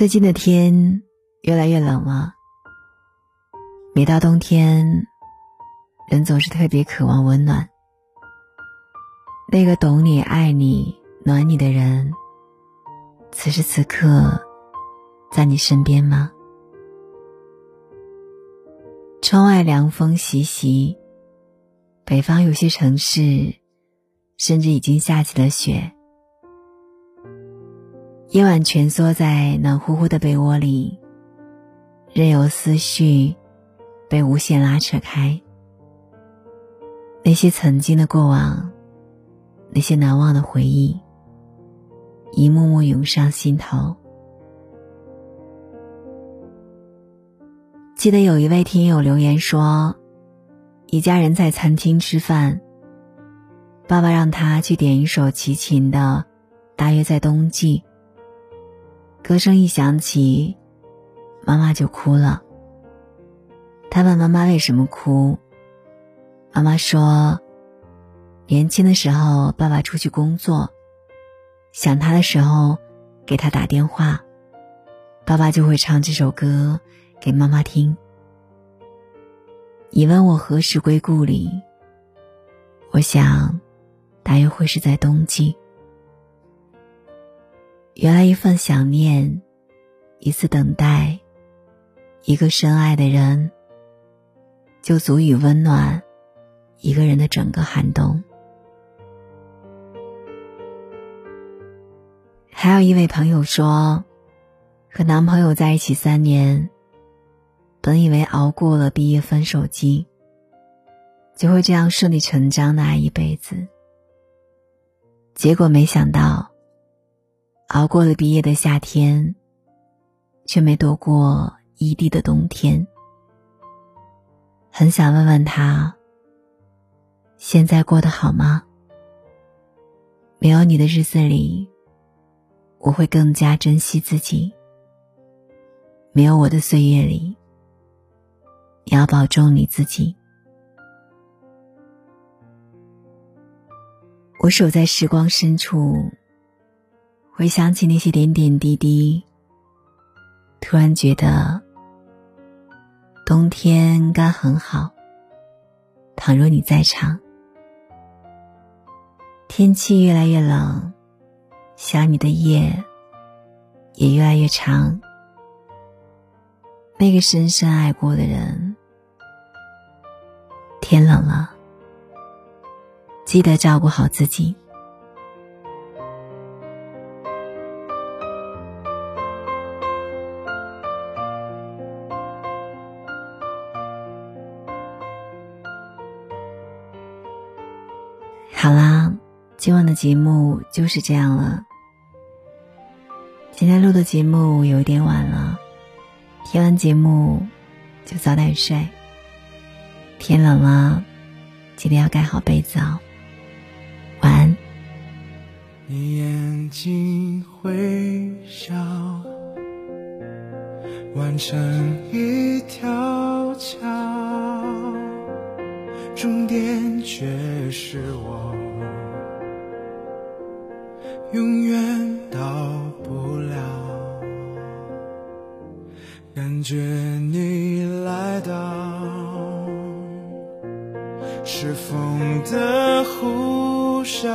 最近的天越来越冷了，每到冬天，人总是特别渴望温暖。那个懂你、爱你、暖你的人，此时此刻在你身边吗？窗外凉风习习，北方有些城市甚至已经下起了雪。夜晚蜷缩在暖乎乎的被窝里，任由思绪被无限拉扯开。那些曾经的过往，那些难忘的回忆，一幕幕涌上心头。记得有一位听友留言说，一家人在餐厅吃饭，爸爸让他去点一首齐秦的《大约在冬季》。歌声一响起，妈妈就哭了。他问妈妈为什么哭，妈妈说：“年轻的时候爸爸出去工作，想他的时候给他打电话，爸爸就会唱这首歌给妈妈听。你问我何时归故里，我想，大约会是在冬季。”原来一份想念，一次等待，一个深爱的人，就足以温暖一个人的整个寒冬。还有一位朋友说，和男朋友在一起三年，本以为熬过了毕业分手季，就会这样顺理成章的爱一辈子，结果没想到。熬过了毕业的夏天，却没躲过异地的冬天。很想问问他，现在过得好吗？没有你的日子里，我会更加珍惜自己。没有我的岁月里，也要保重你自己。我守在时光深处。回想起那些点点滴滴，突然觉得冬天该很好。倘若你在场，天气越来越冷，想你的夜也越来越长。那个深深爱过的人，天冷了，记得照顾好自己。好啦，今晚的节目就是这样了。今天录的节目有点晚了，听完节目就早点睡。天冷了，记得要盖好被子哦。晚安。你眼睛会笑，完成一条桥。终点却是我，永远到不了。感觉你来到，是风的呼啸，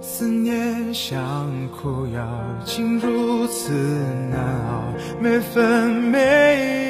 思念像苦药，竟如此难熬，每分每秒。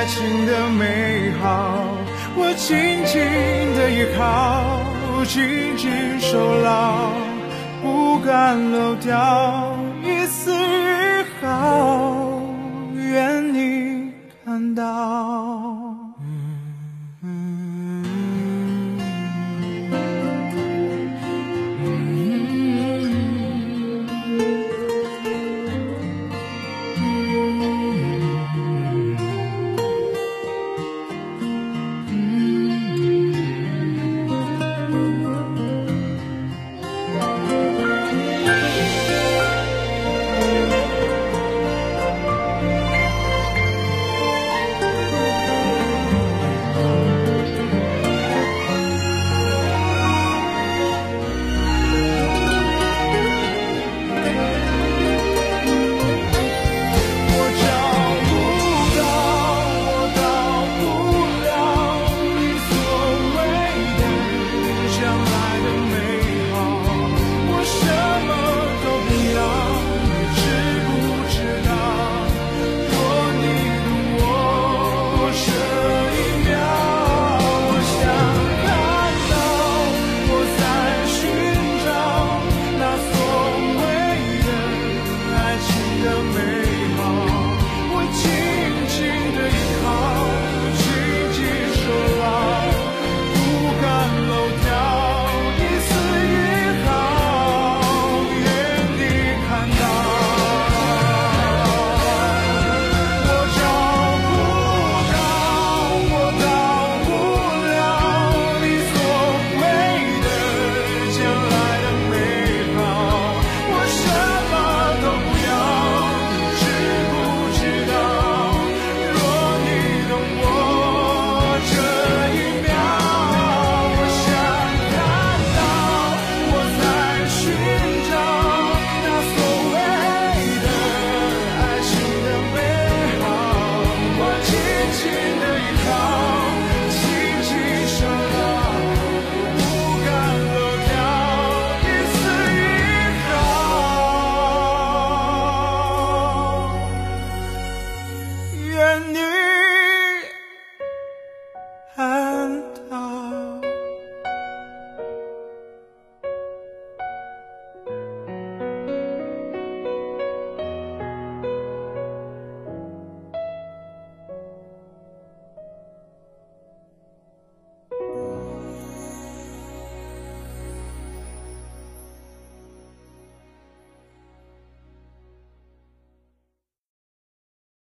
爱情的美好，我紧紧的依靠，紧紧守牢，不敢漏掉一丝一毫，